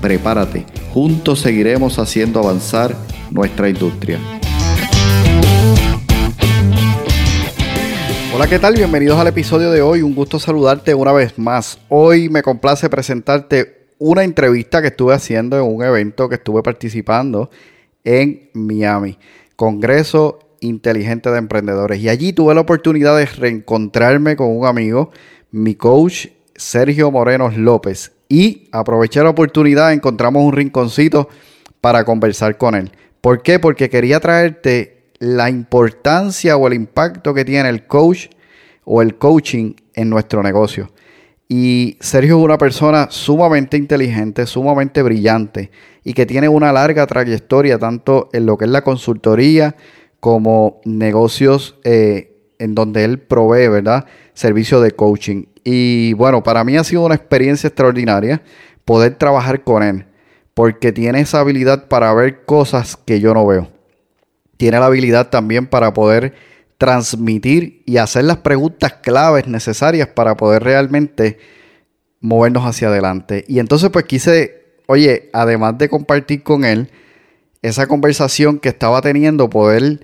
Prepárate, juntos seguiremos haciendo avanzar nuestra industria. Hola, ¿qué tal? Bienvenidos al episodio de hoy. Un gusto saludarte una vez más. Hoy me complace presentarte una entrevista que estuve haciendo en un evento que estuve participando en Miami, Congreso Inteligente de Emprendedores. Y allí tuve la oportunidad de reencontrarme con un amigo, mi coach Sergio Morenos López. Y aproveché la oportunidad, encontramos un rinconcito para conversar con él. ¿Por qué? Porque quería traerte la importancia o el impacto que tiene el coach o el coaching en nuestro negocio. Y Sergio es una persona sumamente inteligente, sumamente brillante y que tiene una larga trayectoria tanto en lo que es la consultoría como negocios eh, en donde él provee, ¿verdad? Servicio de coaching. Y bueno, para mí ha sido una experiencia extraordinaria poder trabajar con él porque tiene esa habilidad para ver cosas que yo no veo tiene la habilidad también para poder transmitir y hacer las preguntas claves necesarias para poder realmente movernos hacia adelante. Y entonces pues quise, oye, además de compartir con él esa conversación que estaba teniendo, poder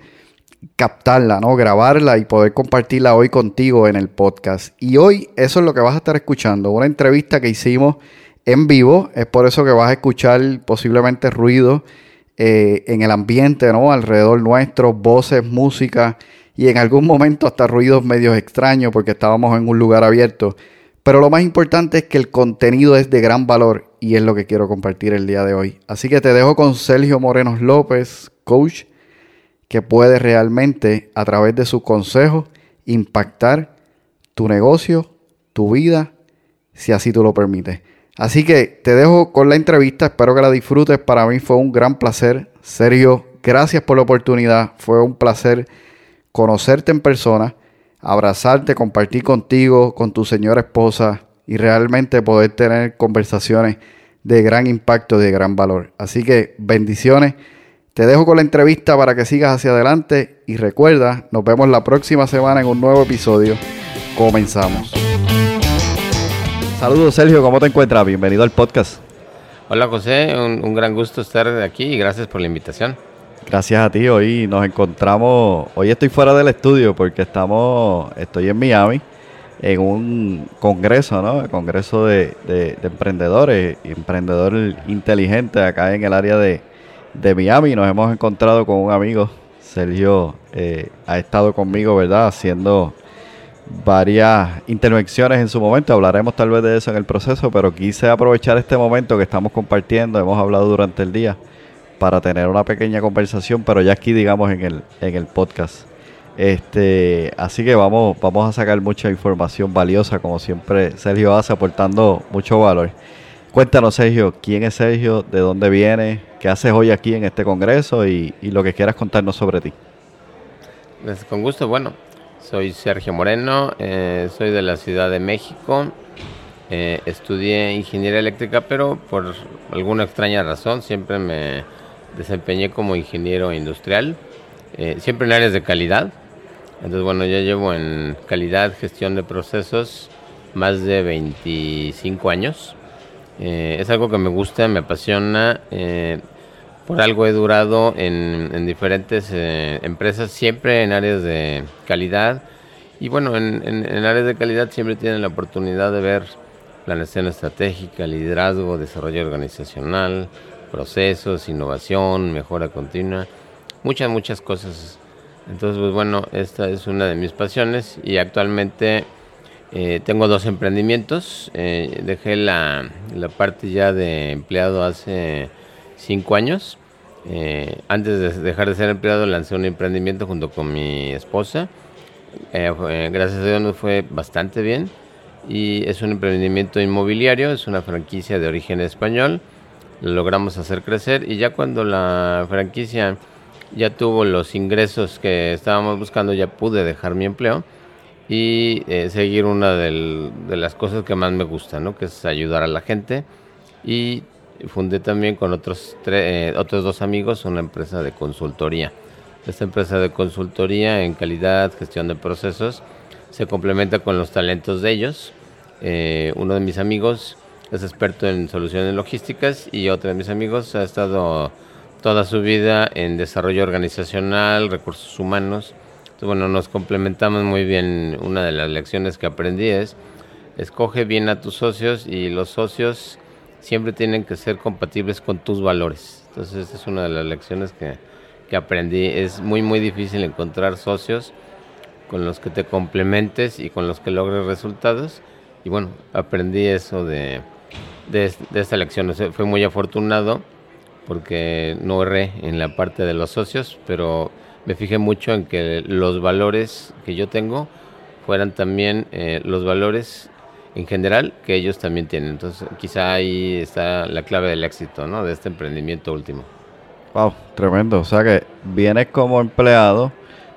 captarla, ¿no? Grabarla y poder compartirla hoy contigo en el podcast. Y hoy eso es lo que vas a estar escuchando, una entrevista que hicimos en vivo, es por eso que vas a escuchar posiblemente ruido eh, en el ambiente, ¿no? Alrededor nuestro, voces, música y en algún momento hasta ruidos medios extraños porque estábamos en un lugar abierto. Pero lo más importante es que el contenido es de gran valor y es lo que quiero compartir el día de hoy. Así que te dejo con Sergio Morenos López, coach, que puede realmente a través de sus consejos impactar tu negocio, tu vida, si así tú lo permites. Así que te dejo con la entrevista, espero que la disfrutes. Para mí fue un gran placer. Sergio, gracias por la oportunidad. Fue un placer conocerte en persona, abrazarte, compartir contigo, con tu señora esposa y realmente poder tener conversaciones de gran impacto, de gran valor. Así que bendiciones. Te dejo con la entrevista para que sigas hacia adelante y recuerda, nos vemos la próxima semana en un nuevo episodio. Comenzamos. Saludos Sergio, ¿cómo te encuentras? Bienvenido al podcast. Hola José, un, gran gusto estar aquí y gracias por la invitación. Gracias a ti, hoy nos encontramos, hoy estoy fuera del estudio porque estamos, estoy en Miami en un congreso, ¿no? El congreso de, de, emprendedores, emprendedor inteligente acá en el área de, de, Miami. Nos hemos encontrado con un amigo, Sergio, eh, ha estado conmigo, ¿verdad? Haciendo varias intervenciones en su momento, hablaremos tal vez de eso en el proceso, pero quise aprovechar este momento que estamos compartiendo, hemos hablado durante el día, para tener una pequeña conversación, pero ya aquí digamos en el, en el podcast. Este, así que vamos, vamos a sacar mucha información valiosa, como siempre Sergio hace, aportando mucho valor. Cuéntanos, Sergio, quién es Sergio, de dónde viene, qué haces hoy aquí en este congreso y, lo que quieras contarnos sobre ti. Pues, con gusto, bueno, soy Sergio Moreno, eh, soy de la Ciudad de México. Eh, estudié ingeniería eléctrica, pero por alguna extraña razón siempre me desempeñé como ingeniero industrial, eh, siempre en áreas de calidad. Entonces, bueno, ya llevo en calidad, gestión de procesos más de 25 años. Es algo que me gusta, me apasiona. Por algo he durado en, diferentes eh, empresas, siempre en áreas de calidad. Y bueno, en, áreas de calidad siempre tienen la oportunidad de ver planeación estratégica, liderazgo, desarrollo organizacional, procesos, innovación, mejora continua, muchas, muchas cosas. Entonces, pues bueno, esta es una de mis pasiones y actualmente eh, tengo dos emprendimientos. Eh, dejé la, la parte ya de empleado hace cinco años. Eh, antes de dejar de ser empleado lancé un emprendimiento junto con mi esposa. Eh, gracias a Dios nos fue bastante bien. Y es un emprendimiento inmobiliario, es una franquicia de origen español. lo logramos hacer crecer y ya cuando la franquicia ya tuvo los ingresos que estábamos buscando, ya pude dejar mi empleo y eh, seguir una de las cosas que más me gusta, ¿no? que es ayudar a la gente. Y fundé también con otros, eh, otros dos amigos una empresa de consultoría. Esta empresa de consultoría en calidad, gestión de procesos, se complementa con los talentos de ellos. Eh, uno de mis amigos es experto en soluciones logísticas y otro de mis amigos ha estado toda su vida en desarrollo organizacional, recursos humanos. Bueno, nos complementamos muy bien. Una de las lecciones que aprendí es, escoge bien a tus socios y los socios siempre tienen que ser compatibles con tus valores. Entonces, esa es una de las lecciones que, que aprendí. Es muy, muy difícil encontrar socios con los que te complementes y con los que logres resultados. Y bueno, aprendí eso de, de, esta lección. fue muy afortunado porque no erré en la parte de los socios, pero me fijé mucho en que los valores que yo tengo fueran también eh, los valores en general que ellos también tienen. Entonces, quizá ahí está la clave del éxito, ¿no? De este emprendimiento último. Wow, tremendo. O sea que vienes como empleado,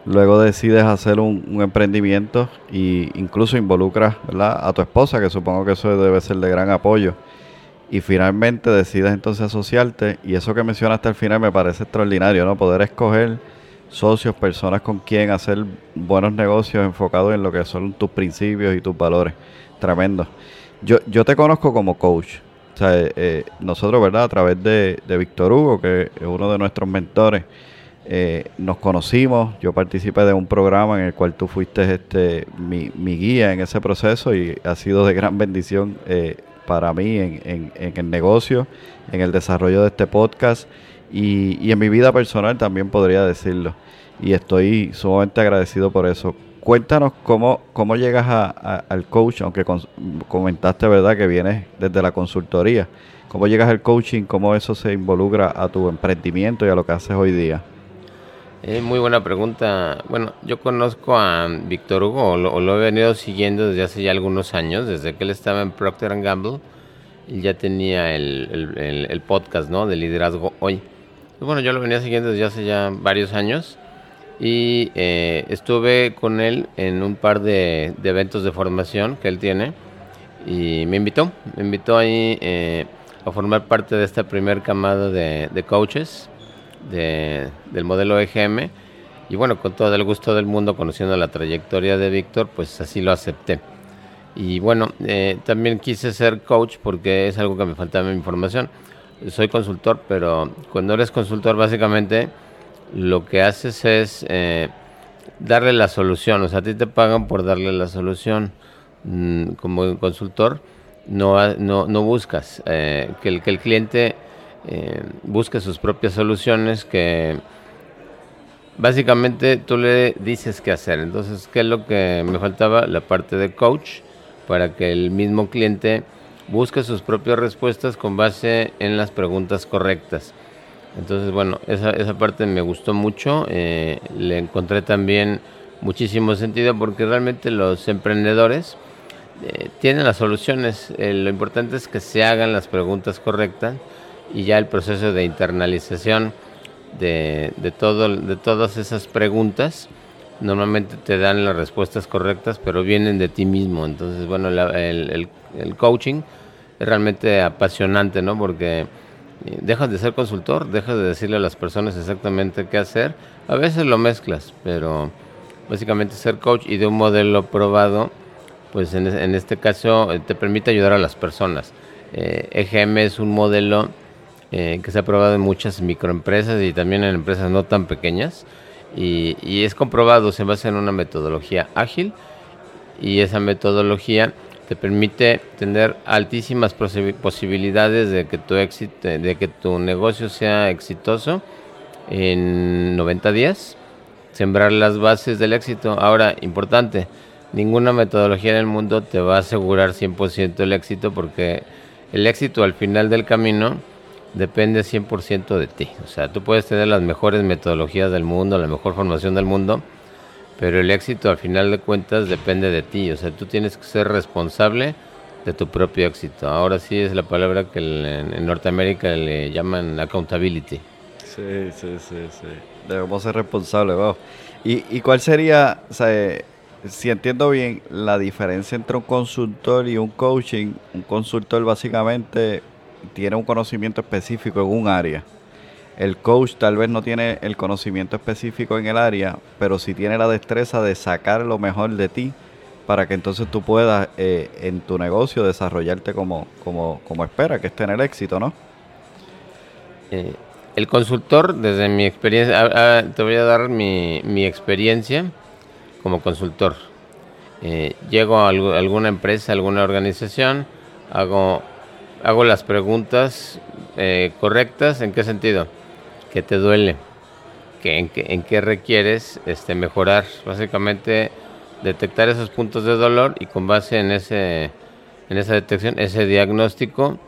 luego decides hacer un, emprendimiento e incluso involucras a tu esposa, que supongo que eso debe ser de gran apoyo y finalmente decides entonces asociarte y eso que mencionaste al final me parece extraordinario, ¿no? Poder escoger socios, personas con quien hacer buenos negocios enfocados en lo que son tus principios y tus valores. Tremendo. Yo, yo te conozco como coach. O sea, eh, eh, nosotros, ¿verdad? A través de, de Víctor Hugo, que es uno de nuestros mentores, eh, nos conocimos. Yo participé de un programa en el cual tú fuiste este, mi, mi guía en ese proceso y ha sido de gran bendición eh, para mí en, el negocio, en el desarrollo de este podcast y, en mi vida personal también podría decirlo. Y estoy sumamente agradecido por eso. Cuéntanos cómo, cómo llegas al coach, aunque comentaste, ¿verdad?, que vienes desde la consultoría. ¿Cómo llegas al coaching? ¿Cómo eso se involucra a tu emprendimiento y a lo que haces hoy día? Es muy buena pregunta. Bueno, yo conozco a Víctor Hugo, o lo, he venido siguiendo desde hace ya algunos años, desde que él estaba en Procter Gamble, y ya tenía el, podcast, ¿no? De liderazgo hoy. Bueno, yo lo venía siguiendo desde hace ya varios años y eh, estuve con él en un par de, eventos de formación que él tiene y me invitó, me invitó ahí eh, a formar parte de esta primer camada de, de coaches del modelo EGM. Y bueno, con todo el gusto del mundo, conociendo la trayectoria de Víctor, pues así lo acepté. Y bueno, eh, también quise ser coach porque es algo que me faltaba en mi información. Soy consultor, pero cuando eres consultor básicamente lo que haces es eh, darle la solución. O sea, a ti te pagan por darle la solución. Mm, como consultor, no, no, no buscas eh, que, el, que el cliente eh, busque sus propias soluciones que básicamente tú le dices qué hacer. Entonces, ¿qué es lo que me faltaba? La parte de coach para que el mismo cliente busque sus propias respuestas con base en las preguntas correctas. Entonces, bueno, esa, esa parte me gustó mucho. Eh, le encontré también muchísimo sentido porque realmente los emprendedores eh, tienen las soluciones. lo importante es que se hagan las preguntas correctas y ya el proceso de internalización de, de, todo, de todas esas preguntas normalmente te dan las respuestas correctas, pero vienen de ti mismo. Entonces, bueno, el, el, coaching es realmente apasionante, ¿no? Porque eh, dejas de ser consultor, dejas de decirle a las personas exactamente qué hacer. A veces lo mezclas, pero básicamente ser coach y de un modelo probado, pues en, en este caso eh, te permite ayudar a las personas. Eh, EGM es un modelo eh, que se ha probado en muchas microempresas y también en empresas no tan pequeñas. Y, es comprobado, se basa en una metodología ágil y esa metodología te permite tener altísimas posibilidades de que tu éxito, de que tu negocio sea exitoso en 90 días, sembrar las bases del éxito. Ahora, importante, ninguna metodología en el mundo te va a asegurar 100% el éxito porque el éxito al final del camino depende 100% de ti. O sea, tú puedes tener las mejores metodologías del mundo, la mejor formación del mundo, pero el éxito al final de cuentas depende de ti. O sea, tú tienes que ser responsable de tu propio éxito. Ahora sí es la palabra que en Norteamérica le llaman accountability. Sí, sí, sí, sí. Debemos ser responsables, ¿Y, ¿Y cuál sería, o sea, si entiendo bien, la diferencia entre un consultor y un coaching? Un consultor básicamente tiene un conocimiento específico en un área. El coach tal vez no tiene el conocimiento específico en el área, pero sí tiene la destreza de sacar lo mejor de ti para que entonces tú puedas eh, en tu negocio desarrollarte como, como, como espera, que es tener éxito, ¿no? Eh, el consultor, desde mi experiencia, te voy a dar mi, mi experiencia como consultor. Eh, llego a alguna empresa, alguna organización, hago, hago las preguntas correctas, ¿en qué sentido? ¿Qué te duele? ¿Qué, en, qué, ¿En qué requieres este, mejorar? Básicamente detectar esos puntos de dolor y con base en ese en esa detección, ese diagnóstico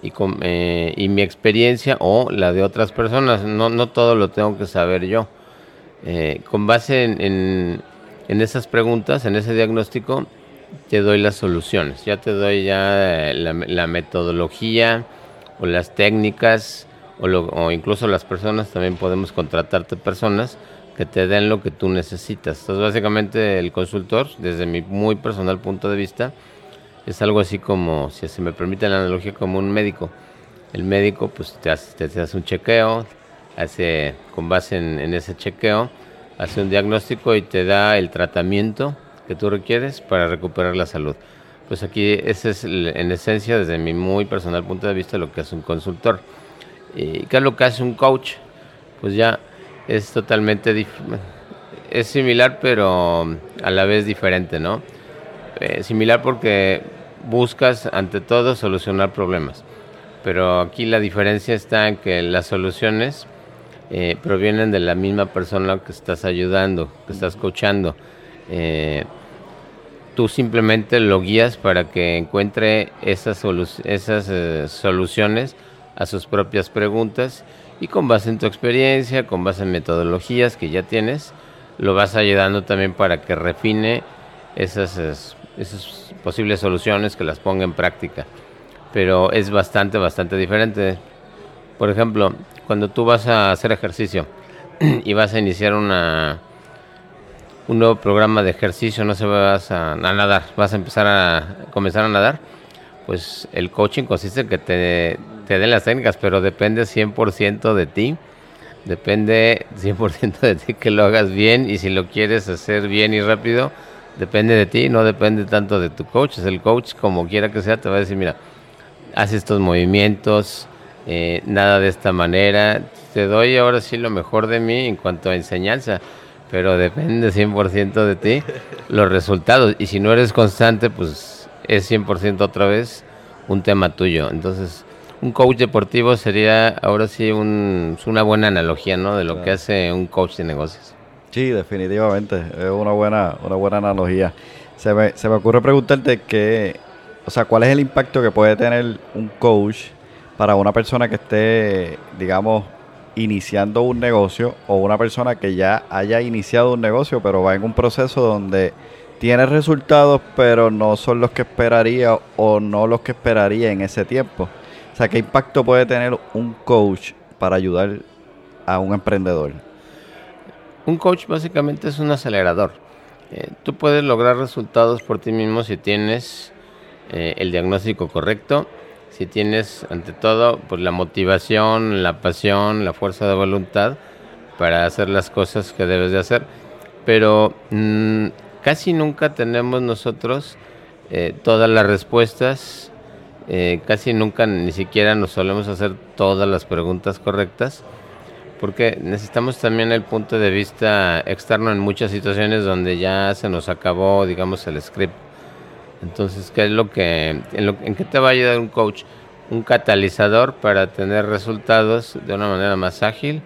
y, con, eh, y mi experiencia o la de otras personas, no, no todo lo tengo que saber yo. Eh, con base en, en, esas preguntas, en ese diagnóstico, te doy las soluciones, ya te doy ya la, la metodología o las técnicas o, o incluso las personas, también podemos contratarte personas que te den lo que tú necesitas. Entonces, básicamente el consultor, desde mi muy personal punto de vista, es algo así como, si se me permite la analogía, como un médico. El médico pues te hace, te hace un chequeo, hace con base en, ese chequeo, hace un diagnóstico y te da el tratamiento que tú requieres para recuperar la salud. Pues aquí ese es en esencia, desde mi muy personal punto de vista, lo que hace un consultor. ¿Y qué es lo que hace un coach? Pues ya es totalmente es similar pero a la vez diferente, ¿no? Eh, similar porque buscas ante todo solucionar problemas, pero aquí la diferencia está en que las soluciones eh, provienen de la misma persona que estás ayudando, que estás coachando. Eh, tú simplemente lo guías para que encuentre esas, esas soluciones a sus propias preguntas y con base en tu experiencia, con base en metodologías que ya tienes, lo vas ayudando también para que refine esas, posibles soluciones, que las ponga en práctica. Pero es bastante, bastante diferente. Por ejemplo, cuando tú vas a hacer ejercicio y vas a iniciar un nuevo programa de ejercicio, no se vas a, a, nadar, vas a empezar a comenzar a nadar, pues el coaching consiste en que te te den las técnicas, pero depende 100% de ti. Depende 100% de ti que lo hagas bien y si lo quieres hacer bien y rápido, depende de ti, no depende tanto de tu coach. Es el coach, como quiera que sea, te va a decir, mira, haz estos movimientos, eh, nada de esta manera. Te doy ahora sí lo mejor de mí en cuanto a enseñanza, pero depende 100% de ti los resultados. Y si no eres constante, pues es 100% otra vez un tema tuyo. Entonces, un coach deportivo sería ahora sí una buena analogía, ¿no? De lo que hace un coach de negocios. Sí, definitivamente, es una buena, una buena analogía. Se me, se me ocurre preguntarte que, o sea, ¿cuál es el impacto que puede tener un coach para una persona que esté, digamos, iniciando un negocio o una persona que ya haya iniciado un negocio, pero va en un proceso donde tiene resultados, pero no son los que esperaría o no los que esperaría en ese tiempo? Sea, ¿qué impacto puede tener un coach para ayudar a un emprendedor? Un coach básicamente es un acelerador. Eh, tú puedes lograr resultados por ti mismo si tienes eh, el diagnóstico correcto, si tienes ante todo pues la motivación, la pasión, la fuerza de voluntad para hacer las cosas que debes de hacer. Pero mm, casi nunca tenemos nosotros eh, todas las respuestas eh, casi nunca ni siquiera nos solemos hacer todas las preguntas correctas porque necesitamos también el punto de vista externo en muchas situaciones donde ya se nos acabó, digamos, el script. Entonces, ¿qué es lo que, en, qué te va a ayudar un coach? Un catalizador para tener resultados de una manera más ágil,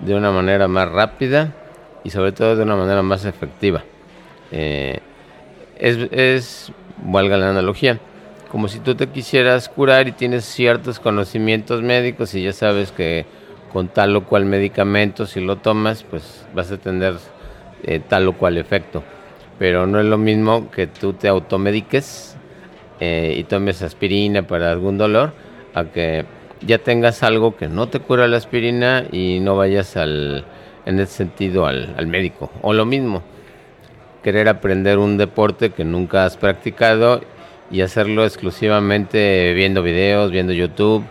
de una manera más rápida y sobre todo de una manera más efectiva. Eh, es, es, valga la analogía, como si tú te quisieras curar y tienes ciertos conocimientos médicos y ya sabes que con tal o cual medicamento, si lo tomas, pues vas a tener eh, tal o cual efecto. Pero no es lo mismo que tú te automediques eh, y tomes aspirina para algún dolor, a que ya tengas algo que no te cura la aspirina y no vayas al, en ese sentido al, al médico. O lo mismo, querer aprender un deporte que nunca has practicado y hacerlo exclusivamente viendo videos, viendo YouTube,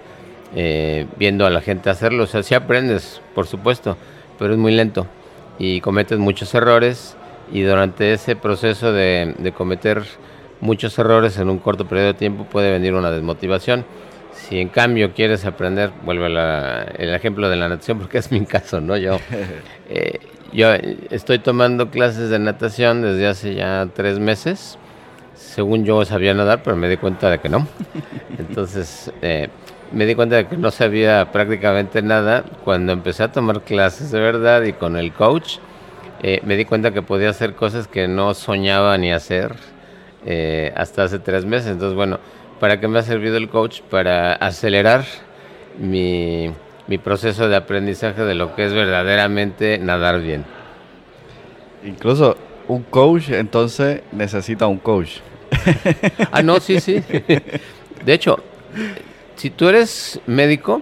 eh, viendo a la gente hacerlo. O sea, sí aprendes, por supuesto, pero es muy lento y cometes muchos errores y durante ese proceso de, de cometer muchos errores en un corto periodo de tiempo puede venir una desmotivación. Si en cambio quieres aprender, vuelve el ejemplo de la natación, porque es mi caso, ¿no? Yo, eh, yo estoy tomando clases de natación desde hace ya tres meses. Según yo sabía nadar, pero me di cuenta de que no. Entonces, eh, me di cuenta de que no sabía prácticamente nada. Cuando empecé a tomar clases de verdad y con el coach, eh, me di cuenta que podía hacer cosas que no soñaba ni hacer eh, hasta hace tres meses. Entonces, bueno, ¿para qué me ha servido el coach? Para acelerar mi, mi proceso de aprendizaje de lo que es verdaderamente nadar bien. Incluso un coach entonces necesita un coach. ah, no, sí, sí. De hecho, si tú eres médico,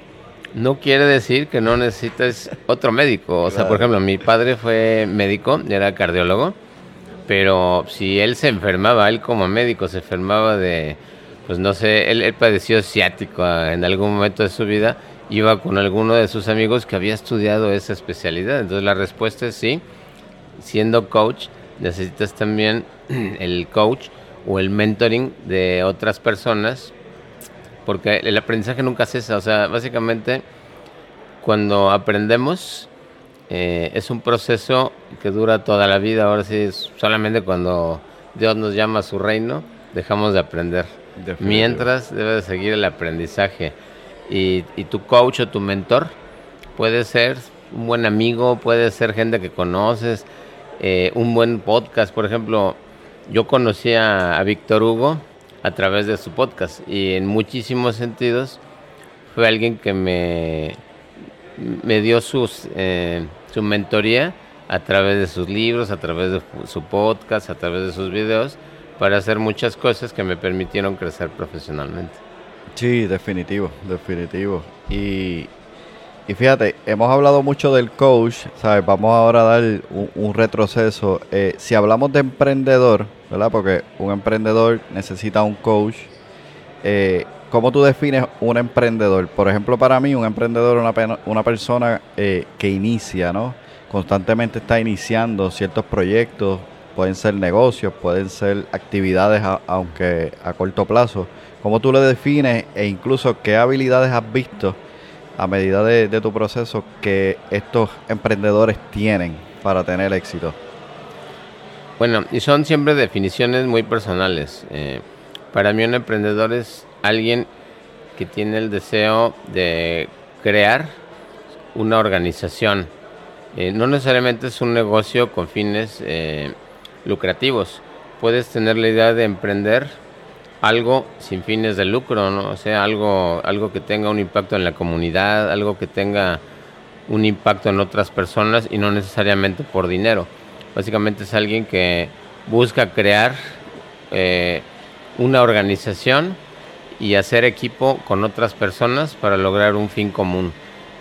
no quiere decir que no necesites otro médico. O sea, por ejemplo, mi padre fue médico, era cardiólogo, pero si él se enfermaba, él como médico se enfermaba de, pues no sé, él, padeció ciático en algún momento de su vida, iba con alguno de sus amigos que había estudiado esa especialidad. Entonces la respuesta es sí, siendo coach necesitas también el coach o el mentoring de otras personas porque el aprendizaje nunca cesa. O sea, básicamente cuando aprendemos eh, es un proceso que dura toda la vida. Ahora sí, solamente cuando Dios nos llama a su reino, dejamos de aprender. Mientras debe seguir el aprendizaje. Y, y, tu coach o tu mentor puede ser un buen amigo, puede ser gente que conoces, eh, un buen podcast. Por ejemplo, yo conocí a Víctor Hugo a través de su podcast y en muchísimos sentidos fue alguien que me, me dio sus, eh, su mentoría a través de sus libros, a través de su podcast, a través de sus videos, para hacer muchas cosas que me permitieron crecer profesionalmente. Sí, definitivo, definitivo. Y, y fíjate, hemos hablado mucho del coach, ¿sabes? Vamos ahora a dar un, retroceso. Eh, si hablamos de emprendedor, ¿verdad? Porque un emprendedor necesita un coach. Eh, ¿Cómo tú defines un emprendedor? Por ejemplo, para mí, un emprendedor es una, persona eh, que inicia, ¿no? Constantemente está iniciando ciertos proyectos, pueden ser negocios, pueden ser actividades, aunque a corto plazo. ¿Cómo tú le defines e incluso qué habilidades has visto a medida de, tu proceso que estos emprendedores tienen para tener éxito? Bueno, y son siempre definiciones muy personales. Eh, para mí un emprendedor es alguien que tiene el deseo de crear una organización. Eh, no necesariamente es un negocio con fines eh, lucrativos. Puedes tener la idea de emprender algo sin fines de lucro, ¿no? O sea, algo, algo que tenga un impacto en la comunidad, algo que tenga un impacto en otras personas y no necesariamente por dinero. Básicamente es alguien que busca crear eh, una organización y hacer equipo con otras personas para lograr un fin común.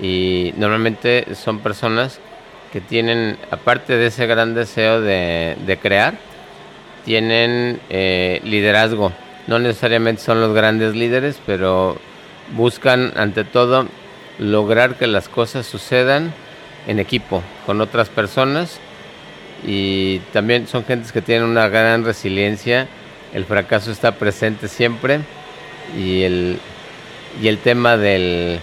Y normalmente son personas que tienen, aparte de ese gran deseo de, crear, tienen eh, liderazgo. No necesariamente son los grandes líderes, pero buscan ante todo lograr que las cosas sucedan en equipo, con otras personas y también son gentes que tienen una gran resiliencia. El fracaso está presente siempre y el, y el tema del,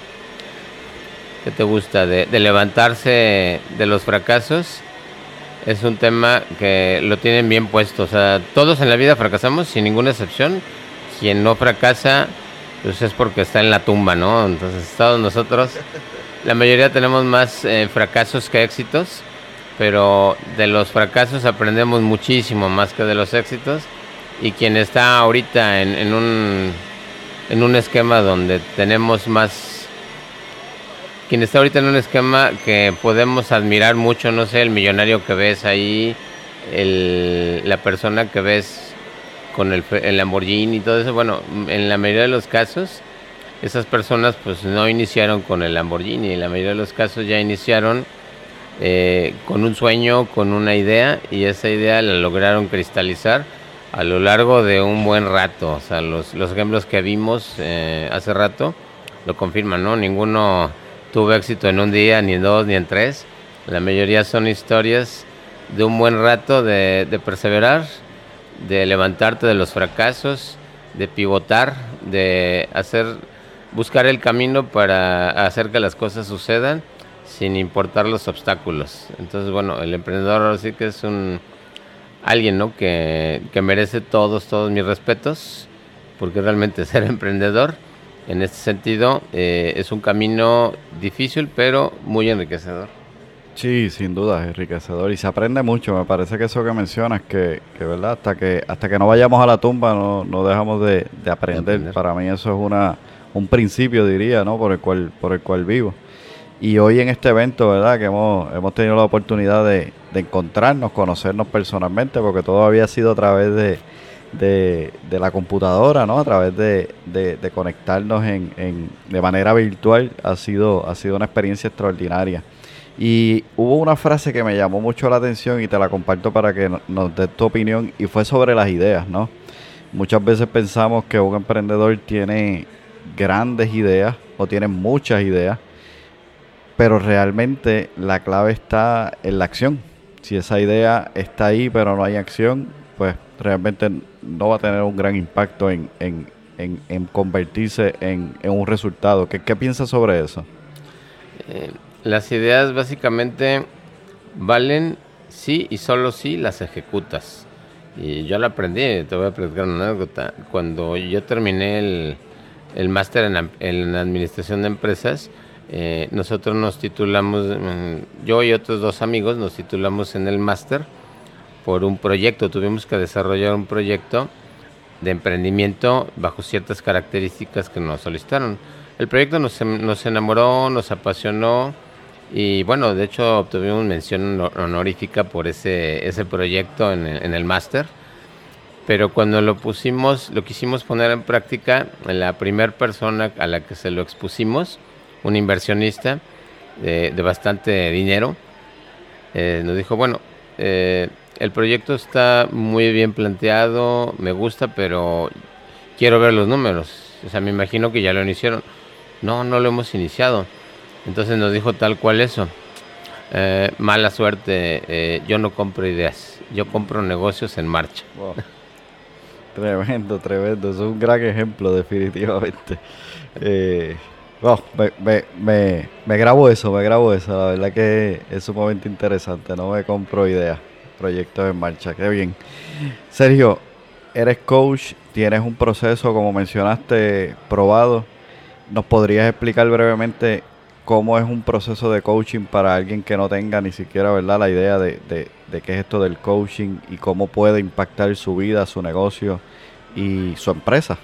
¿qué te gusta? De, levantarse de los fracasos es un tema que lo tienen bien puesto. O sea, todos en la vida fracasamos sin ninguna excepción. Quien no fracasa, pues es porque está en la tumba, ¿no? Entonces, todos nosotros, la mayoría tenemos más eh, fracasos que éxitos pero de los fracasos aprendemos muchísimo más que de los éxitos y quien está ahorita en, un, en un esquema donde tenemos más quien está ahorita en un esquema que podemos admirar mucho, no sé, el millonario que ves ahí, el, la persona que ves con el, Lamborghini y todo eso. Bueno, en la mayoría de los casos, esas personas pues no iniciaron con el Lamborghini, en la mayoría de los casos ya iniciaron eh, con un sueño, con una idea y esa idea la lograron cristalizar a lo largo de un buen rato. O sea, los, los ejemplos que vimos eh, hace rato lo confirman, ¿no? Ninguno tuvo éxito en un día, ni en dos, ni en tres. La mayoría son historias de un buen rato de, de perseverar, de levantarte de los fracasos, de pivotar, de hacer, buscar el camino para hacer que las cosas sucedan sin importar los obstáculos. Entonces, bueno, el emprendedor sí que es un alguien, ¿no? Que, que merece todos, todos mis respetos, porque realmente ser emprendedor, en este sentido, eh, es un camino difícil, pero muy enriquecedor. Sí, sin duda, es enriquecedor y se aprende mucho. Me parece que eso que mencionas, que, que verdad, hasta que hasta que no vayamos a la tumba no, no dejamos de, de aprender. de aprender. Para mí eso es una un principio, diría, ¿no? Por el cual por el cual vivo. Y hoy en este evento, ¿verdad? Que hemos, hemos tenido la oportunidad de, de encontrarnos, conocernos personalmente, porque todo había sido a través de, de, de la computadora, ¿no? A través de, de conectarnos en, en, de manera virtual, ha sido, ha sido una experiencia extraordinaria. Y hubo una frase que me llamó mucho la atención y te la comparto para que nos des tu opinión y fue sobre las ideas, ¿no? Muchas veces pensamos que un emprendedor tiene grandes ideas o tiene muchas ideas, pero realmente la clave está en la acción. Si esa idea está ahí pero no hay acción, pues realmente no va a tener un gran impacto en, en, en, en convertirse en, un resultado. ¿Qué, ¿Qué, piensas sobre eso? Eh, las ideas básicamente valen sí y solo si las ejecutas. Y yo lo aprendí, te voy a platicar una anécdota. Cuando yo terminé el, el máster en, en administración de empresas, eh, nosotros nos titulamos, mm, yo y otros dos amigos nos titulamos en el máster por un proyecto. Tuvimos que desarrollar un proyecto de emprendimiento bajo ciertas características que nos solicitaron. El proyecto nos, nos enamoró, nos apasionó y bueno, de hecho obtuvimos mención honorífica por ese, ese proyecto en el, en el máster. Pero cuando lo pusimos, lo quisimos poner en práctica, la primera persona a la que se lo expusimos, un inversionista de, bastante dinero, eh, nos dijo, bueno, eh, el proyecto está muy bien planteado, me gusta, pero quiero ver los números. O sea, me imagino que ya lo iniciaron. No, no lo hemos iniciado. Entonces nos dijo tal cual eso. Eh, mala suerte, eh, yo no compro ideas, yo compro negocios en marcha. Tremendo, tremendo. Es un gran ejemplo, definitivamente. Eh, me, me, me, me, grabo eso, me grabo eso. La verdad que es un momento interesante. No me compro ideas, proyectos en marcha. Qué bien. Sergio, eres coach, tienes un proceso, como mencionaste, probado. ¿Nos podrías explicar brevemente cómo es un proceso de coaching para alguien que no tenga ni siquiera ¿verdad? la idea de, de, qué es esto del coaching y cómo puede impactar su vida, su negocio y su empresa?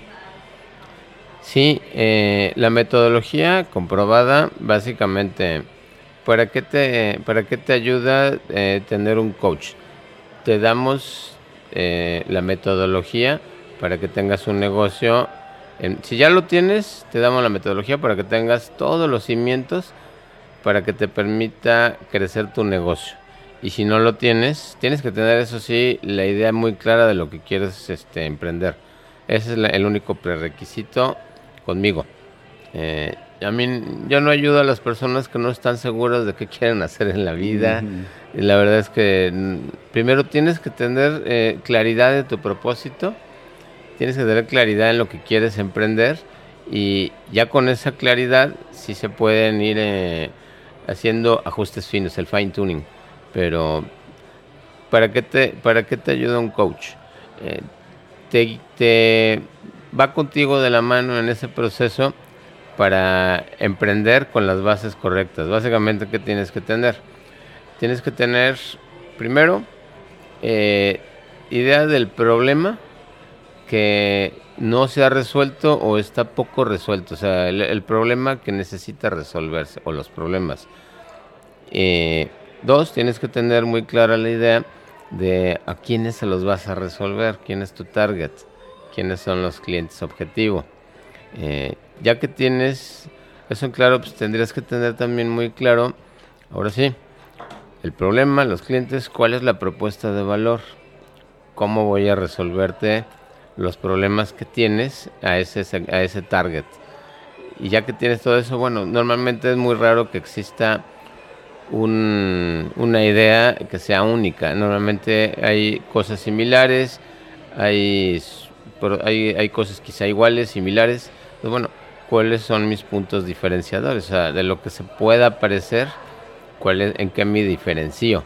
Sí, eh, la metodología comprobada, básicamente, ¿para qué te, para qué te ayuda eh, tener un coach? Te damos eh, la metodología para que tengas un negocio. En, si ya lo tienes, te damos la metodología para que tengas todos los cimientos para que te permita crecer tu negocio. Y si no lo tienes, tienes que tener, eso sí, la idea muy clara de lo que quieres este, emprender. Ese es la, el único prerequisito conmigo. Eh, a mí, yo no ayudo a las personas que no están seguras de qué quieren hacer en la vida. Uh -huh. Y la verdad es que mm, primero tienes que tener eh, claridad de tu propósito, tienes que tener claridad en lo que quieres emprender y ya con esa claridad sí se pueden ir eh, haciendo ajustes finos, el fine tuning. Pero ¿para qué te, para qué te ayuda un coach? Eh, te, te va contigo de la mano en ese proceso para emprender con las bases correctas. Básicamente, ¿qué tienes que tener? Tienes que tener, primero, eh, idea del problema que no se ha resuelto o está poco resuelto. O sea, el, problema que necesita resolverse o los problemas. Eh, dos, tienes que tener muy clara la idea de a quiénes se los vas a resolver, quién es tu target, quiénes son los clientes objetivo. Eh, ya que tienes eso en claro, pues tendrías que tener también muy claro, ahora sí, el problema, los clientes, cuál es la propuesta de valor, cómo voy a resolverte los problemas que tienes a ese, a ese target. Y ya que tienes todo eso, bueno, normalmente es muy raro que exista una idea que sea única. Normalmente hay cosas similares, hay, hay, hay cosas quizá iguales, similares. Pues bueno, ¿cuáles son mis puntos diferenciadores? O sea, de lo que se pueda parecer cuál es, en qué me diferencio.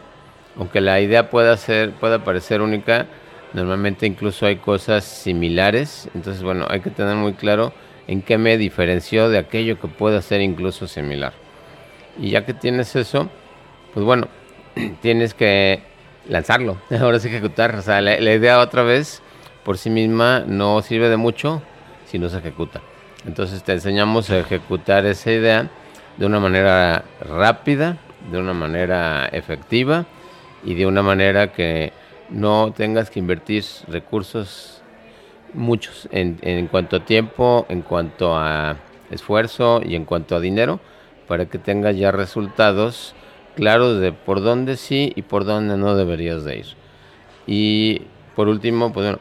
Aunque la idea pueda ser, pueda parecer única, normalmente incluso hay cosas similares. Entonces, bueno, hay que tener muy claro en qué me diferencio de aquello que pueda ser incluso similar. Y ya que tienes eso, pues bueno, tienes que lanzarlo, ahora sí ejecutar. O sea, la, la idea otra vez por sí misma no sirve de mucho si no se ejecuta. Entonces te enseñamos a ejecutar esa idea de una manera rápida, de una manera efectiva y de una manera que no tengas que invertir recursos muchos en, en cuanto a tiempo, en cuanto a esfuerzo y en cuanto a dinero para que tengas ya resultados claros de por dónde sí y por dónde no deberías de ir. Y por último, pues bueno,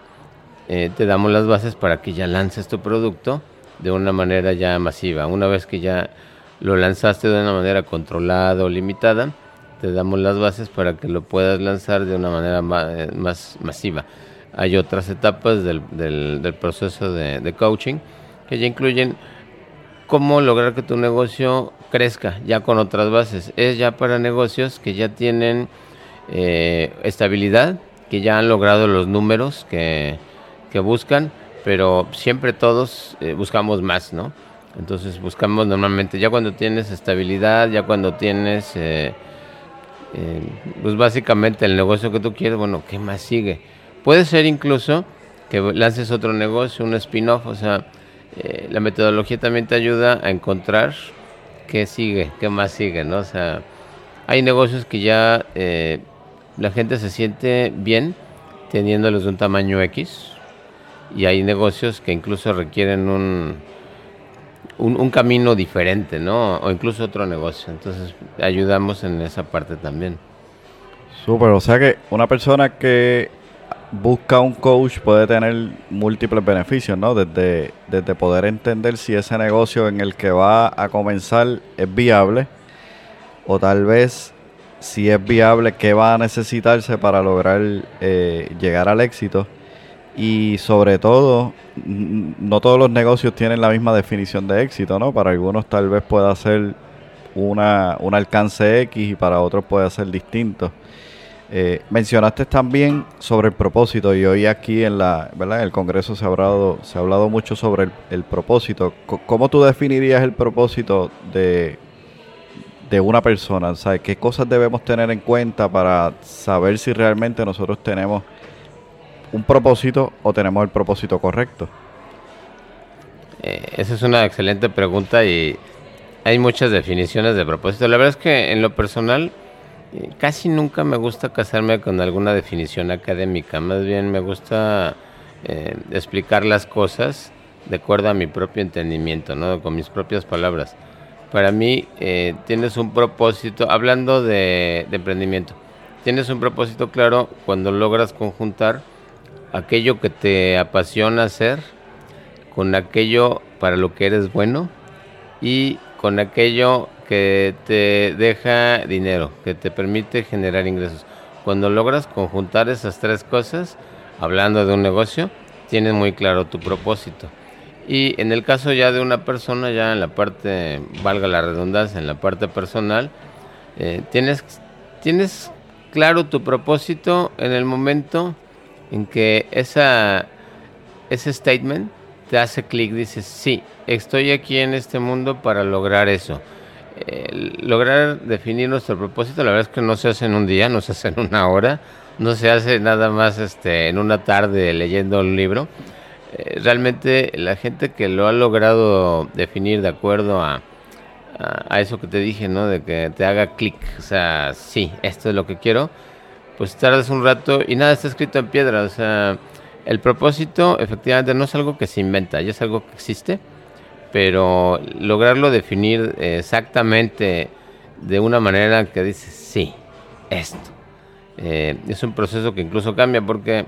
eh, te damos las bases para que ya lances tu producto de una manera ya masiva. Una vez que ya lo lanzaste de una manera controlada o limitada, te damos las bases para que lo puedas lanzar de una manera eh, más, masiva. Hay otras etapas del, del, proceso de, coaching que ya incluyen cómo lograr que tu negocio crezca ya con otras bases. Es ya para negocios que ya tienen eh, estabilidad, que ya han logrado los números que, que buscan, pero siempre todos eh, buscamos más, ¿no? Entonces buscamos normalmente, ya cuando tienes estabilidad, ya cuando tienes, eh, eh, pues básicamente el negocio que tú quieres, bueno, ¿qué más sigue? Puede ser incluso que lances otro negocio, un spin-off, o sea, la metodología también te ayuda a encontrar qué sigue, qué más sigue, ¿no? O sea, hay negocios que ya la gente se siente bien teniéndolos de un tamaño X y hay negocios que incluso requieren un un, camino diferente, ¿no? O incluso otro negocio. Entonces ayudamos en esa parte también. Súper, o sea que una persona que busca un coach puede tener múltiples beneficios, ¿no? Desde, desde poder entender si ese negocio en el que va a comenzar es viable o tal vez si es viable, qué va a necesitarse para lograr eh, llegar al éxito y sobre todo, no todos los negocios tienen la misma definición de éxito, ¿no? Para algunos tal vez pueda ser una, un alcance X y para otros puede ser distinto. Eh, mencionaste también sobre el propósito y hoy aquí en la ¿verdad? En el Congreso se ha hablado se ha hablado mucho sobre el, propósito. ¿Cómo tú definirías el propósito de, de una persona? ¿Sabes qué cosas debemos tener en cuenta para saber si realmente nosotros tenemos un propósito o tenemos el propósito correcto? Eh, esa es una excelente pregunta y hay muchas definiciones de propósito. La verdad es que en lo personal eh, casi nunca me gusta casarme con alguna definición académica, más bien me gusta eh, explicar las cosas de acuerdo a mi propio entendimiento, ¿no? con mis propias palabras. Para mí tienes un propósito, hablando de emprendimiento, tienes un propósito claro cuando logras conjuntar aquello que te apasiona hacer, con aquello para lo que eres bueno y con aquello que te deja dinero, que te permite generar ingresos. Cuando logras conjuntar esas tres cosas, hablando de un negocio, tienes muy claro tu propósito. Y en el caso ya de una persona, ya en la parte, valga la redundancia, en la parte personal, eh, tienes, tienes claro tu propósito en el momento en que esa, ese statement te hace clic, dices, sí, estoy aquí en este mundo para lograr eso. lograr definir nuestro propósito, la verdad es que no se hace en un día, no se hace en una hora, no se hace nada más este, en una tarde leyendo un libro. Eh, realmente la gente que lo ha logrado definir de acuerdo a, a, a, eso que te dije, ¿no? De que te haga clic, o sea, sí, esto es lo que quiero pues tardas un rato y nada está escrito en piedra. O sea, el propósito efectivamente no es algo que se inventa, ya es algo que existe, pero lograrlo definir exactamente de una manera que dices, sí, esto. Eh, es un proceso que incluso cambia porque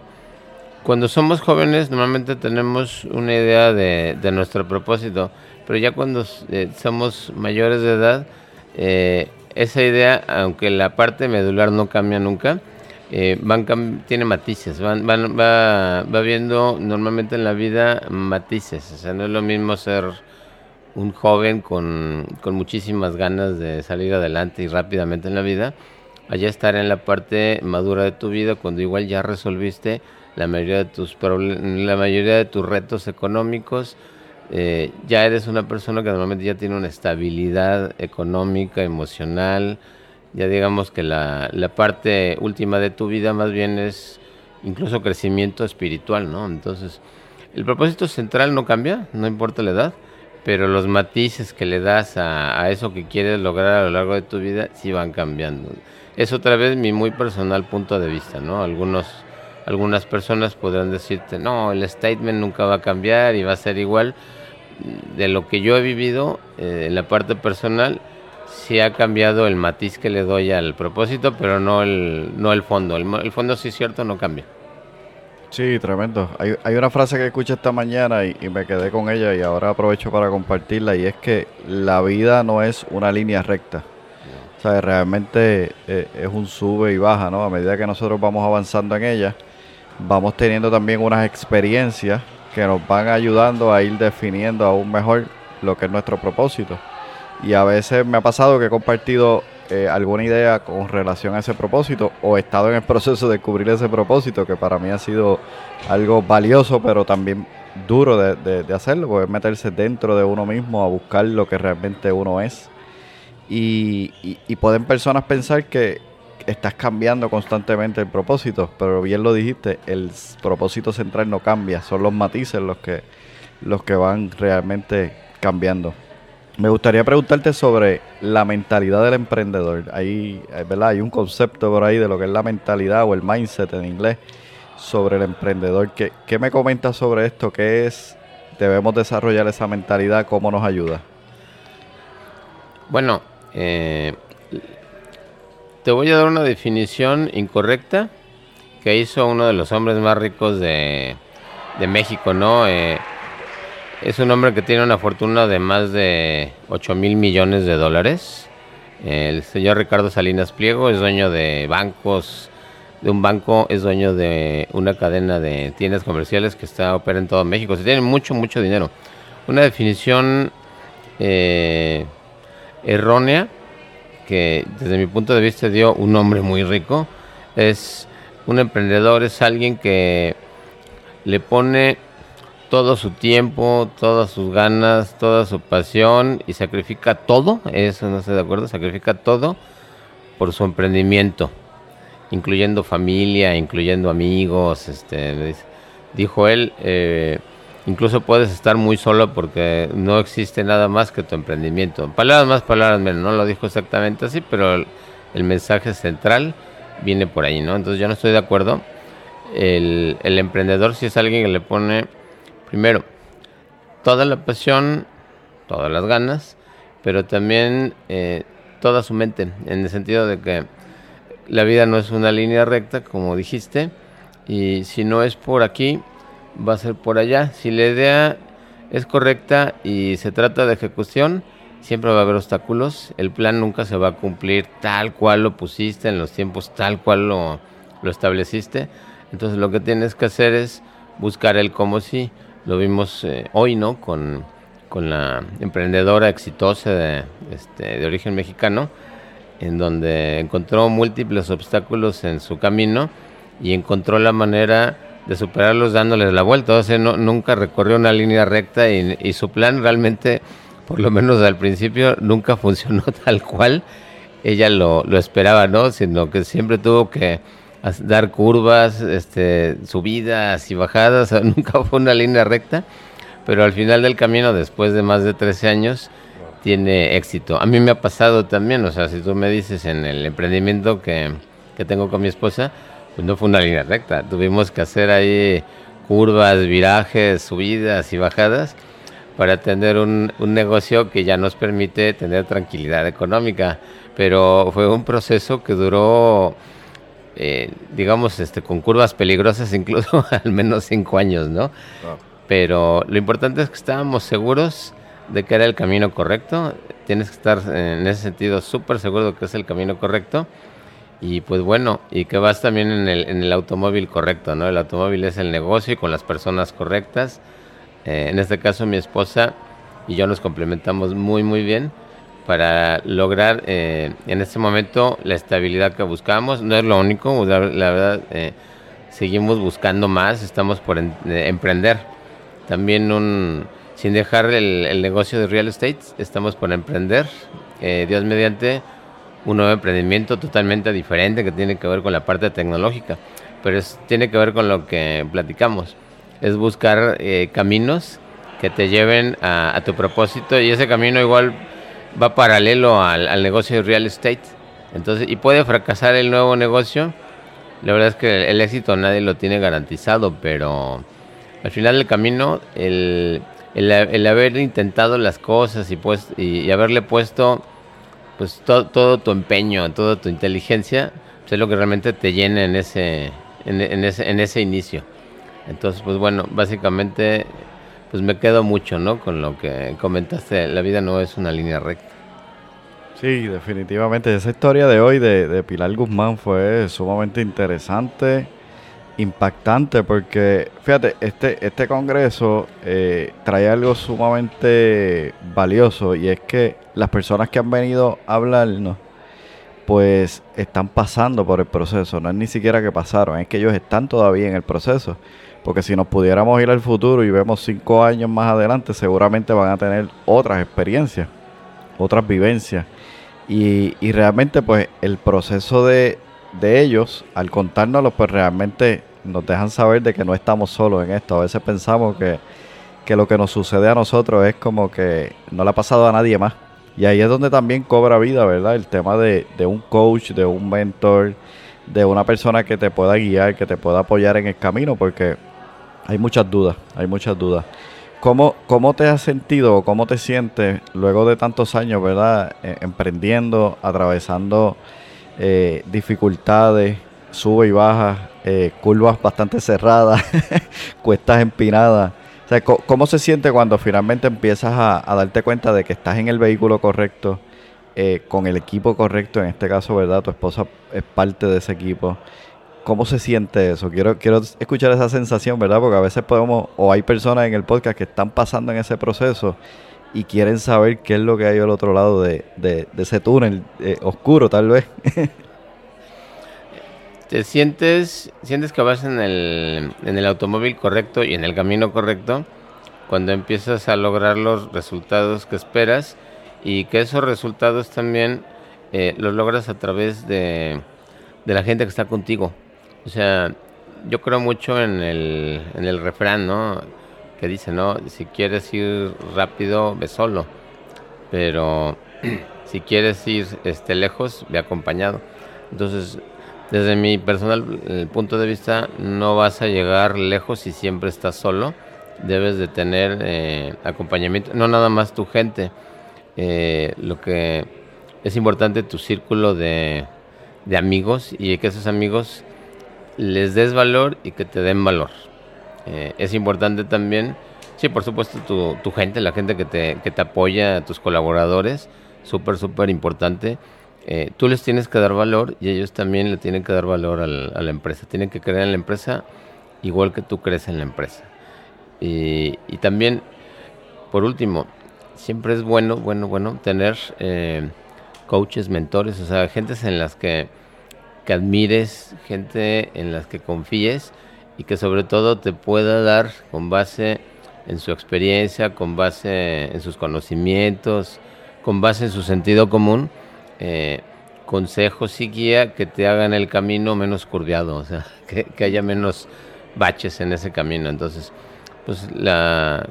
cuando somos jóvenes normalmente tenemos una idea de, nuestro propósito, pero ya cuando eh, somos mayores de edad, eh, esa idea, aunque la parte medular no cambia nunca, van tiene matices, van, van, va, va viendo normalmente en la vida matices, o sea, no es lo mismo ser un joven con, con muchísimas ganas de salir adelante y rápidamente en la vida, allá estar en la parte madura de tu vida cuando igual ya resolviste la mayoría de tus la mayoría de tus retos económicos eh, ya eres una persona que normalmente ya tiene una estabilidad económica emocional ya digamos que la, la parte última de tu vida más bien es incluso crecimiento espiritual no entonces el propósito central no cambia no importa la edad pero los matices que le das a, a eso que quieres lograr a lo largo de tu vida sí van cambiando es otra vez mi muy personal punto de vista, ¿no? Algunos, algunas personas podrán decirte, no, el statement nunca va a cambiar y va a ser igual. De lo que yo he vivido eh, en la parte personal, sí ha cambiado el matiz que le doy al propósito, pero no el, no el fondo. El, fondo sí es cierto, no cambia. Sí, tremendo. Hay, hay una frase que escuché esta mañana y, me quedé con ella y ahora aprovecho para compartirla y es que la vida no es una línea recta realmente eh, es un sube y baja, ¿no? A medida que nosotros vamos avanzando en ella, vamos teniendo también unas experiencias que nos van ayudando a ir definiendo aún mejor lo que es nuestro propósito. Y a veces me ha pasado que he compartido eh, alguna idea con relación a ese propósito o he estado en el proceso de descubrir ese propósito que para mí ha sido algo valioso pero también duro de, de, de hacerlo, porque es meterse dentro de uno mismo a buscar lo que realmente uno es y, pueden personas pensar que estás cambiando constantemente el propósito, pero bien lo dijiste, el propósito central no cambia, son los matices los que, los que van realmente cambiando. Me gustaría preguntarte sobre la mentalidad del emprendedor. Hay, ¿verdad? Hay un concepto por ahí de lo que es la mentalidad o el mindset en inglés sobre el emprendedor. ¿Qué, qué me comentas sobre esto? ¿Qué es? ¿Debemos desarrollar esa mentalidad? ¿Cómo nos ayuda? Bueno, eh, te voy a dar una definición incorrecta que hizo uno de los hombres más ricos de, México, ¿no? Eh, es un hombre que tiene una fortuna de más de 8 mil millones de dólares. El señor Ricardo Salinas Pliego es dueño de bancos, de un banco, es dueño de una cadena de tiendas comerciales que está opera en todo México. Se tiene mucho, mucho dinero. Una definición eh, errónea que desde mi punto de vista dio un hombre muy rico. Es un emprendedor, es alguien que le pone todo su tiempo, todas sus ganas, toda su pasión y sacrifica todo, eso no estoy de acuerdo, sacrifica todo por su emprendimiento, incluyendo familia, incluyendo amigos, este, dijo él, eh, Incluso puedes estar muy solo porque no existe nada más que tu emprendimiento. Palabras más, palabras menos. No lo dijo exactamente así, pero el, mensaje central viene por ahí, ¿no? Entonces yo no estoy de acuerdo. El, emprendedor si es alguien que le pone, primero, toda la pasión, todas las ganas, pero también eh, toda su mente, en el sentido de que la vida no es una línea recta, como dijiste, y si no es por aquí, va a ser por allá. Si la idea es correcta y se trata de ejecución, siempre va a haber obstáculos. El plan nunca se va a cumplir tal cual lo pusiste en los tiempos, tal cual lo, lo estableciste. Entonces lo que tienes que hacer es buscar el cómo sí. Lo vimos eh, hoy, ¿no? Con, con, la emprendedora exitosa de, este, de origen mexicano, en donde encontró múltiples obstáculos en su camino y encontró la manera de superarlos dándoles la vuelta. O sea, no, nunca recorrió una línea recta y, su plan realmente, por lo menos al principio, nunca funcionó tal cual ella lo, lo esperaba, ¿no? Sino que siempre tuvo que dar curvas, este, subidas y bajadas, nunca fue una línea recta, pero al final del camino, después de más de 13 años, tiene éxito. A mí me ha pasado también, o sea, si tú me dices en el emprendimiento que que tengo con mi esposa, pues no fue una línea recta. Tuvimos que hacer ahí curvas, virajes, subidas y bajadas para tener un, un negocio que ya nos permite tener tranquilidad económica. Pero fue un proceso que duró, eh, digamos, este, con curvas peligrosas, incluso al menos cinco años, ¿no? Pero lo importante es que estábamos seguros de que era el camino correcto. Tienes que estar en ese sentido súper seguro de que es el camino correcto. Y pues bueno, y que vas también en el, en el automóvil correcto, ¿no? El automóvil es el negocio y con las personas correctas. Eh, en este caso mi esposa y yo nos complementamos muy muy bien para lograr eh, en este momento la estabilidad que buscamos. No es lo único, la, verdad, eh, seguimos buscando más, estamos por emprender. También un, sin dejar el, negocio de real estate, estamos por emprender. Dios mediante un nuevo emprendimiento totalmente diferente que tiene que ver con la parte tecnológica, pero es, tiene que ver con lo que platicamos. Es buscar eh, caminos que te lleven a, tu propósito y ese camino igual va paralelo al, negocio de real estate. Entonces, y puede fracasar el nuevo negocio. La verdad es que el, éxito nadie lo tiene garantizado, pero al final del camino, el, el, haber intentado las cosas y, pues, y haberle puesto pues todo, tu empeño, toda tu inteligencia, pues es lo que realmente te llena en ese, en, ese, en ese inicio. Entonces, pues bueno, básicamente, pues me quedo mucho, ¿no? Con lo que comentaste, la vida no es una línea recta. Sí, definitivamente. Esa historia de hoy de, Pilar Guzmán fue sumamente interesante impactante porque, fíjate, este, este congreso eh, trae algo sumamente valioso y es que las personas que han venido a hablarnos, pues están pasando por el proceso, no es ni siquiera que pasaron, es que ellos están todavía en el proceso. Porque si nos pudiéramos ir al futuro y vemos cinco años más adelante, seguramente van a tener otras experiencias, otras vivencias. Y, realmente pues el proceso de, de ellos, al contárnoslo, pues realmente nos dejan saber de que no estamos solos en esto. A veces pensamos que, lo que nos sucede a nosotros es como que no le ha pasado a nadie más. Y ahí es donde también cobra vida, ¿verdad? El tema de, de un coach, de un mentor, de una persona que te pueda guiar, que te pueda apoyar en el camino, porque hay muchas dudas, hay muchas dudas. ¿Cómo, cómo te has sentido o cómo te sientes luego de tantos años, ¿verdad? E, emprendiendo, atravesando eh, dificultades, sube y baja, eh, curvas bastante cerradas, cuestas empinadas. O sea, ¿cómo se siente cuando finalmente empiezas a, darte cuenta de que estás en el vehículo correcto, eh, con el equipo correcto? En este caso, ¿verdad? Tu esposa es parte de ese equipo. ¿Cómo se siente eso? Quiero, quiero escuchar esa sensación, ¿verdad? Porque a veces podemos, o hay personas en el podcast que están pasando en ese proceso y quieren saber qué es lo que hay al otro lado de, ese túnel eh, oscuro, tal vez. te sientes, sientes que vas en el, en el automóvil correcto y en el camino correcto cuando empiezas a lograr los resultados que esperas y que esos resultados también eh, los logras a través de, de, la gente que está contigo. O sea, yo creo mucho en el, en el refrán, ¿no? Que dice, ¿no? Si quieres ir rápido, ve solo. Pero si quieres ir este, lejos, ve acompañado. Entonces, desde mi personal punto de vista, no vas a llegar lejos si siempre estás solo. Debes de tener eh, acompañamiento, no nada más tu gente. Eh, lo que es importante tu círculo de, de amigos y que esos amigos les des valor y que te den valor. Eh, es importante también, sí, por supuesto, tu, tu gente, la gente que te, que te apoya, tus colaboradores, súper, súper importante eh, tú les tienes que dar valor y ellos también le tienen que dar valor a la empresa. Tienen que creer en la empresa igual que tú crees en la empresa. Y, también, por último, siempre es bueno, bueno, bueno tener eh, coaches, mentores, o sea, gentes en las que, que admires, gente en las que confíes y que sobre todo te pueda dar con base en su experiencia, con base en sus conocimientos, con base en su sentido común, eh, consejos y guía que te hagan el camino menos curviado, o sea, que, haya menos baches en ese camino. Entonces, pues la,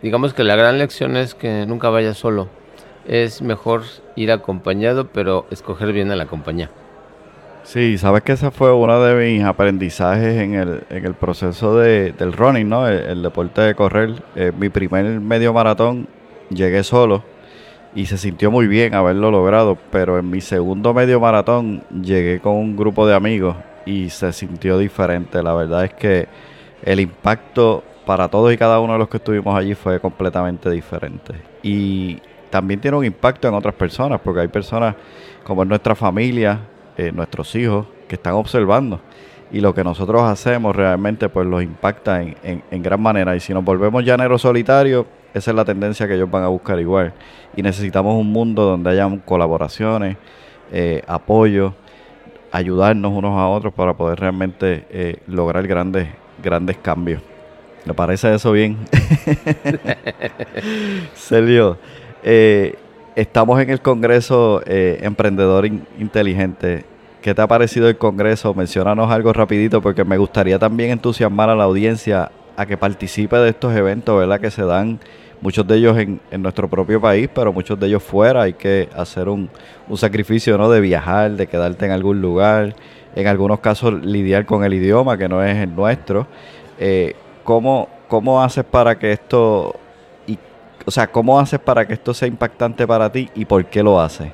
digamos que la gran lección es que nunca vayas solo. Es mejor ir acompañado, pero escoger bien a la compañía. Sí, sabes que ese fue uno de mis aprendizajes en el, en el proceso de, del running, ¿no? El, deporte de correr. Eh, mi primer medio maratón llegué solo y se sintió muy bien haberlo logrado, pero en mi segundo medio maratón llegué con un grupo de amigos y se sintió diferente. La verdad es que el impacto para todos y cada uno de los que estuvimos allí fue completamente diferente. Y también tiene un impacto en otras personas, porque hay personas como en nuestra familia, eh, nuestros hijos, que están observando. Y lo que nosotros hacemos realmente pues los impacta en, en, gran manera. Y si nos volvemos llaneros solitarios, esa es la tendencia que ellos van a buscar igual. Y necesitamos un mundo donde haya colaboraciones, eh, apoyo, ayudarnos unos a otros para poder realmente eh, lograr grandes, grandes cambios. ¿Le parece eso bien? Sergio, estamos en el Congreso eh, Emprendedor Inteligente. ¿Qué te ha parecido el Congreso? Menciónanos algo rapidito porque me gustaría también entusiasmar a la audiencia a que participe de estos eventos, ¿verdad? Que se dan muchos de ellos en, nuestro propio país, pero muchos de ellos fuera. Hay que hacer un, sacrificio, ¿no? De viajar, de quedarte en algún lugar, en algunos casos lidiar con el idioma que no es el nuestro. Eh, ¿cómo, ¿Cómo haces para que esto, o sea, cómo haces para que esto sea impactante para ti y por qué lo haces?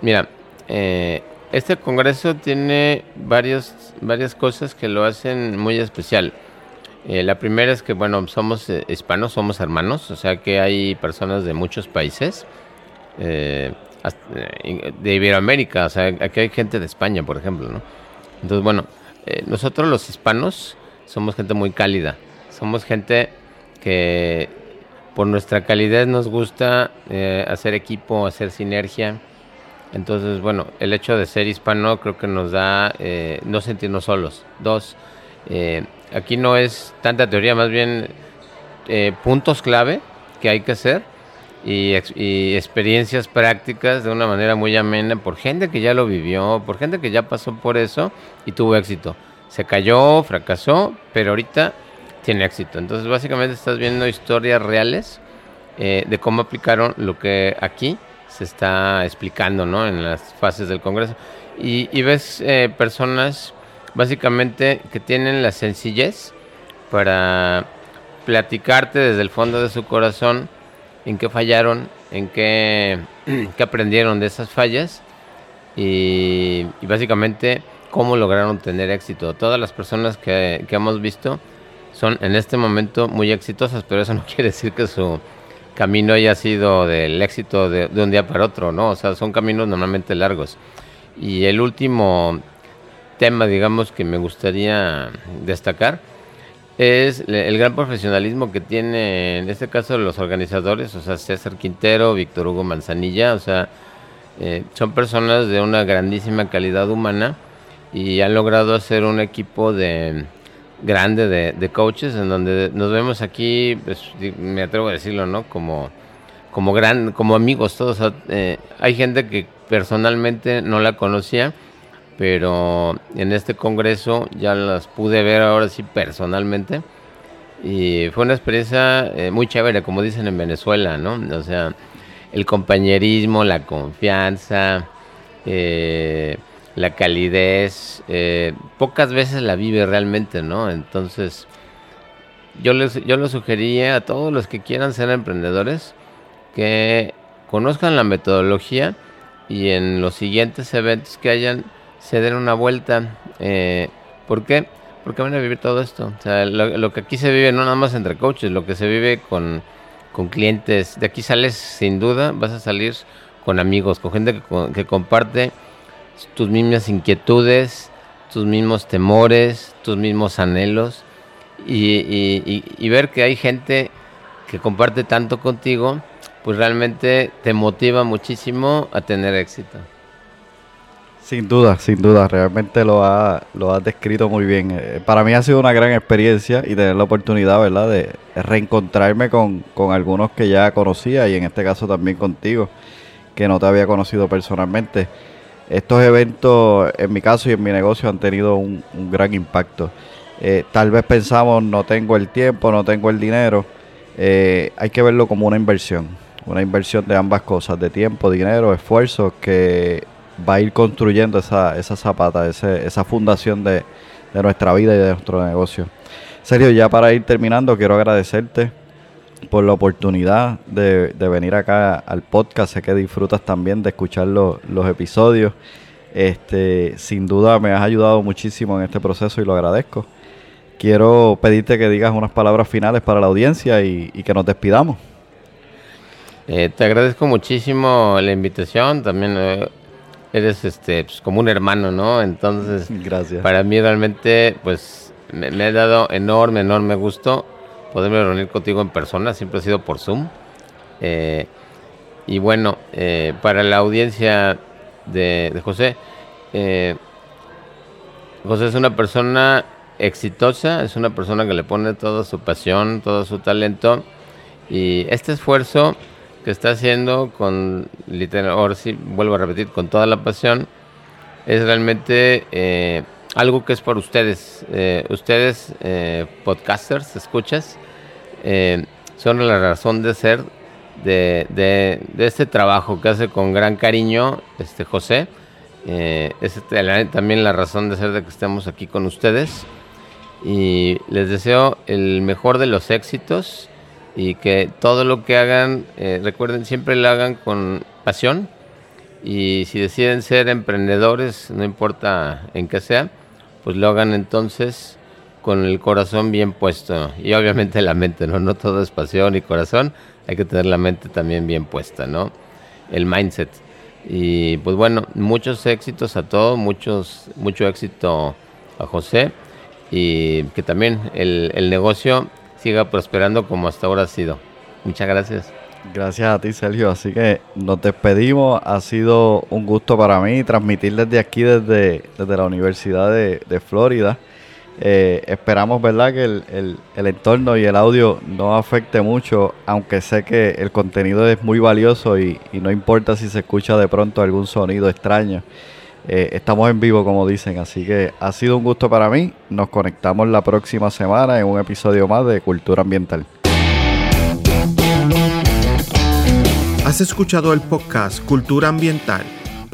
Mira, eh, este congreso tiene varios, varias cosas que lo hacen muy especial. Eh, la primera es que, bueno, somos eh, hispanos, somos hermanos, o sea que hay personas de muchos países, eh, de Iberoamérica, o sea, aquí hay gente de España, por ejemplo, ¿no? Entonces, bueno, nosotros los hispanos somos gente muy cálida, somos gente que por nuestra calidez nos gusta hacer equipo, hacer sinergia. Entonces, bueno, el hecho de ser hispano creo que nos da no sentirnos solos. Dos, aquí no es tanta teoría, más bien eh, puntos clave que hay que hacer y, experiencias prácticas de una manera muy amena por gente que ya lo vivió, por gente que ya pasó por eso y tuvo éxito. Se cayó, fracasó, pero ahorita tiene éxito. Entonces básicamente estás viendo historias reales eh, de cómo aplicaron lo que aquí se está explicando ¿no? en las fases del Congreso. Y, ves eh, personas básicamente que tienen la sencillez para platicarte desde el fondo de su corazón en qué fallaron, en qué, aprendieron de esas fallas y, básicamente cómo lograron tener éxito. Todas las personas que, hemos visto son en este momento muy exitosas, pero eso no quiere decir que su camino haya sido del éxito de, un día para otro, ¿no? O sea, son caminos normalmente largos. Y el último tema, digamos, que me gustaría destacar es el gran profesionalismo que tiene, en este caso, los organizadores, o sea, César Quintero, Víctor Hugo Manzanilla, o sea, eh, son personas de una grandísima calidad humana y han logrado hacer un equipo de grande de, coaches en donde nos vemos aquí, pues, me atrevo a decirlo, ¿no? Como, como, gran, como amigos todos. Eh, hay gente que personalmente no la conocía pero en este congreso ya las pude ver ahora sí personalmente y fue una experiencia eh, muy chévere, como dicen en Venezuela, ¿no? O sea, el compañerismo, la confianza, eh, la calidez, eh, pocas veces la vive realmente, ¿no? Entonces, yo les, yo les sugería a todos los que quieran ser emprendedores que conozcan la metodología y en los siguientes eventos que hayan, se den una vuelta. Eh, ¿Por qué? Porque van a vivir todo esto. O sea, lo, que aquí se vive no nada más entre coaches, lo que se vive con, con clientes. De aquí sales sin duda, vas a salir con amigos, con gente que, comparte tus mismas inquietudes, tus mismos temores, tus mismos anhelos. Y, ver que hay gente que comparte tanto contigo, pues realmente te motiva muchísimo a tener éxito. Sin duda, sin duda, realmente lo ha, lo has descrito muy bien. Eh, para mí ha sido una gran experiencia y tener la oportunidad, ¿verdad?, de reencontrarme con, algunos que ya conocía y en este caso también contigo, que no te había conocido personalmente. Estos eventos, en mi caso y en mi negocio, han tenido un, gran impacto. Eh, tal vez pensamos, no tengo el tiempo, no tengo el dinero. Eh, hay que verlo como una inversión, una inversión de ambas cosas, de tiempo, dinero, esfuerzo, que va a ir construyendo esa, esa zapata, esa fundación de, de nuestra vida y de nuestro negocio. Sergio, ya para ir terminando, quiero agradecerte por la oportunidad de, venir acá al podcast. Sé que disfrutas también de escuchar los, episodios. Este, sin duda me has ayudado muchísimo en este proceso y lo agradezco. Quiero pedirte que digas unas palabras finales para la audiencia y, que nos despidamos. Eh, te agradezco muchísimo la invitación. También eh, eres este pues, como un hermano, ¿no? Entonces, Gracias. para mí realmente, pues me, me ha dado enorme, enorme gusto poderme reunir contigo en persona, siempre ha sido por Zoom. Eh, y bueno, eh, para la audiencia de, José, eh, José es una persona exitosa, es una persona que le pone toda su pasión, todo su talento y este esfuerzo que está haciendo con, literal, ahora sí vuelvo a repetir, con toda la pasión, es realmente algo que es por ustedes, ustedes podcasters, escuchas, eh, son la razón de ser de, de, este trabajo que hace con gran cariño este José. Eh, es también la razón de ser de que estemos aquí con ustedes. Y les deseo el mejor de los éxitos y que todo lo que hagan, eh, recuerden, siempre lo hagan con pasión. Y si deciden ser emprendedores, no importa en qué sea, pues lo hagan entonces con el corazón bien puesto y obviamente la mente, ¿no? No todo es pasión y corazón, hay que tener la mente también bien puesta, ¿no? El mindset. Y pues bueno, muchos éxitos a todos, muchos, mucho éxito a José y que también el, negocio siga prosperando como hasta ahora ha sido. Muchas gracias. Gracias a ti, Sergio. Así que nos despedimos. Ha sido un gusto para mí transmitir desde aquí, desde, desde la Universidad de Florida. Eh, esperamos, ¿verdad?, que el, entorno y el audio no afecte mucho, aunque sé que el contenido es muy valioso y, no importa si se escucha de pronto algún sonido extraño. Eh, estamos en vivo, como dicen, así que ha sido un gusto para mí. Nos conectamos la próxima semana en un episodio más de Cultura Ambiental. Has escuchado el podcast Cultura Ambiental.